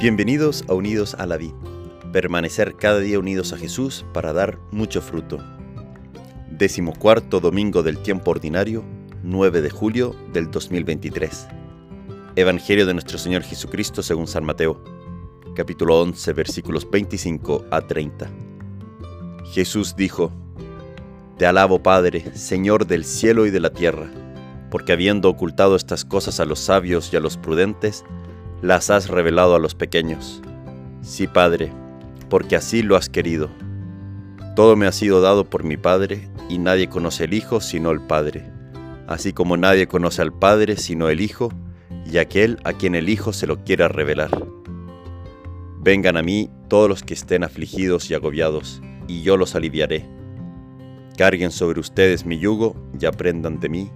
Bienvenidos a Unidos a la Vid. Permanecer cada día unidos a Jesús para dar mucho fruto. Décimo cuarto domingo del tiempo ordinario, 9 de julio del 2023. Evangelio de nuestro Señor Jesucristo según San Mateo, capítulo 11, versículos 25 a 30. Jesús dijo, Te alabo Padre, Señor del cielo y de la tierra, porque habiendo ocultado estas cosas a los sabios y a los prudentes, las has revelado a los pequeños. Sí, Padre, porque así lo has querido. Todo me ha sido dado por mi Padre, y nadie conoce al Hijo sino el Padre, así como nadie conoce al Padre sino el Hijo, y aquel a quien el Hijo se lo quiera revelar. Vengan a mí todos los que estén afligidos y agobiados, y yo los aliviaré. Carguen sobre ustedes mi yugo y aprendan de mí,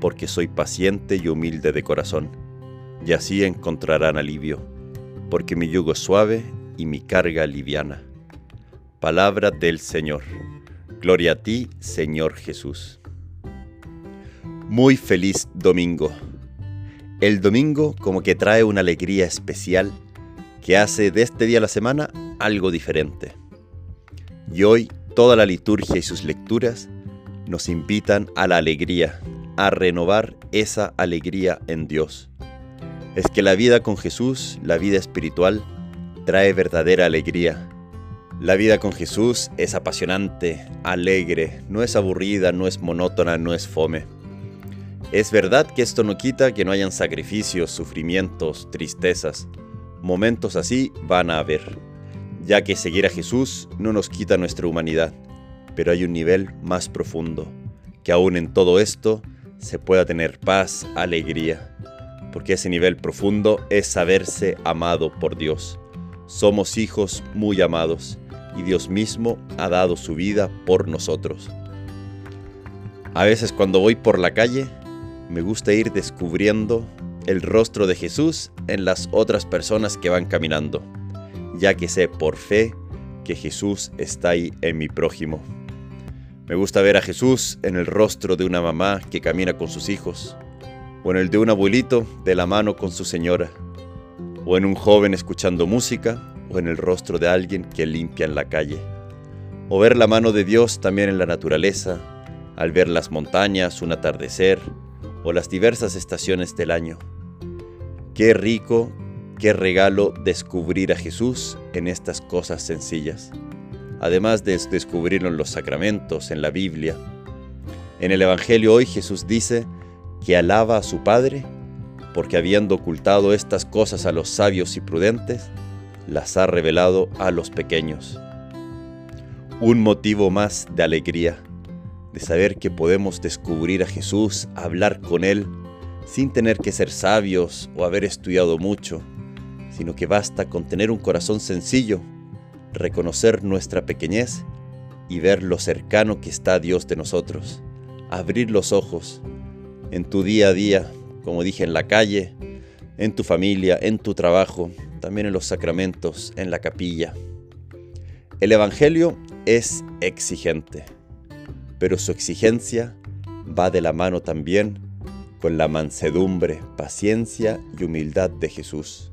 porque soy paciente y humilde de corazón y así encontrarán alivio, porque mi yugo es suave y mi carga liviana. Palabra del Señor. Gloria a ti, Señor Jesús. Muy feliz domingo. El domingo como que trae una alegría especial que hace de este día a la semana algo diferente. Y hoy toda la liturgia y sus lecturas nos invitan a la alegría, a renovar esa alegría en Dios es que la vida con Jesús, la vida espiritual, trae verdadera alegría. La vida con Jesús es apasionante, alegre, no es aburrida, no es monótona, no es fome. Es verdad que esto no quita que no hayan sacrificios, sufrimientos, tristezas. Momentos así van a haber, ya que seguir a Jesús no nos quita nuestra humanidad, pero hay un nivel más profundo, que aún en todo esto se pueda tener paz, alegría porque ese nivel profundo es saberse amado por Dios. Somos hijos muy amados y Dios mismo ha dado su vida por nosotros. A veces cuando voy por la calle, me gusta ir descubriendo el rostro de Jesús en las otras personas que van caminando, ya que sé por fe que Jesús está ahí en mi prójimo. Me gusta ver a Jesús en el rostro de una mamá que camina con sus hijos, o en el de un abuelito de la mano con su señora, o en un joven escuchando música, o en el rostro de alguien que limpia en la calle, o ver la mano de Dios también en la naturaleza, al ver las montañas, un atardecer, o las diversas estaciones del año. Qué rico, qué regalo descubrir a Jesús en estas cosas sencillas, además de descubrirlo en los sacramentos, en la Biblia. En el Evangelio hoy Jesús dice, que alaba a su Padre, porque habiendo ocultado estas cosas a los sabios y prudentes, las ha revelado a los pequeños. Un motivo más de alegría, de saber que podemos descubrir a Jesús, hablar con Él, sin tener que ser sabios o haber estudiado mucho, sino que basta con tener un corazón sencillo, reconocer nuestra pequeñez y ver lo cercano que está Dios de nosotros, abrir los ojos en tu día a día, como dije, en la calle, en tu familia, en tu trabajo, también en los sacramentos, en la capilla. El Evangelio es exigente, pero su exigencia va de la mano también con la mansedumbre, paciencia y humildad de Jesús.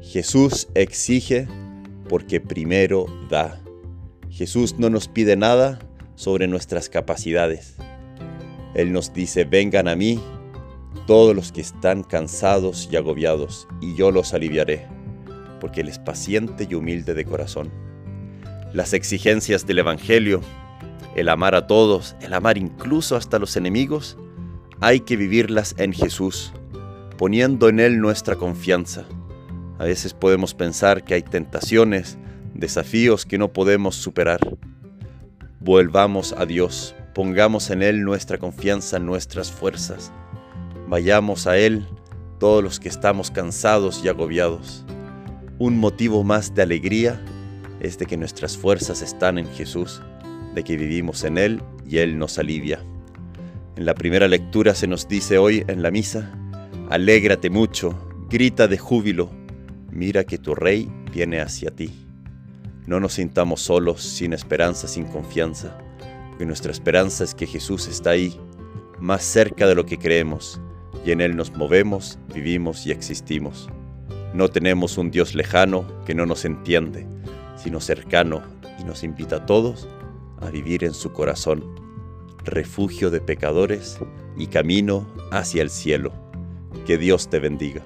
Jesús exige porque primero da. Jesús no nos pide nada sobre nuestras capacidades. Él nos dice, vengan a mí todos los que están cansados y agobiados, y yo los aliviaré, porque Él es paciente y humilde de corazón. Las exigencias del Evangelio, el amar a todos, el amar incluso hasta los enemigos, hay que vivirlas en Jesús, poniendo en Él nuestra confianza. A veces podemos pensar que hay tentaciones, desafíos que no podemos superar. Volvamos a Dios, Pongamos en Él nuestra confianza, nuestras fuerzas. Vayamos a Él todos los que estamos cansados y agobiados. Un motivo más de alegría es de que nuestras fuerzas están en Jesús, de que vivimos en Él y Él nos alivia. En la primera lectura se nos dice hoy en la misa, Alégrate mucho, grita de júbilo, mira que tu Rey viene hacia ti. No nos sintamos solos, sin esperanza, sin confianza nuestra esperanza es que Jesús está ahí, más cerca de lo que creemos, y en Él nos movemos, vivimos y existimos. No tenemos un Dios lejano que no nos entiende, sino cercano y nos invita a todos a vivir en su corazón, refugio de pecadores y camino hacia el cielo. Que Dios te bendiga.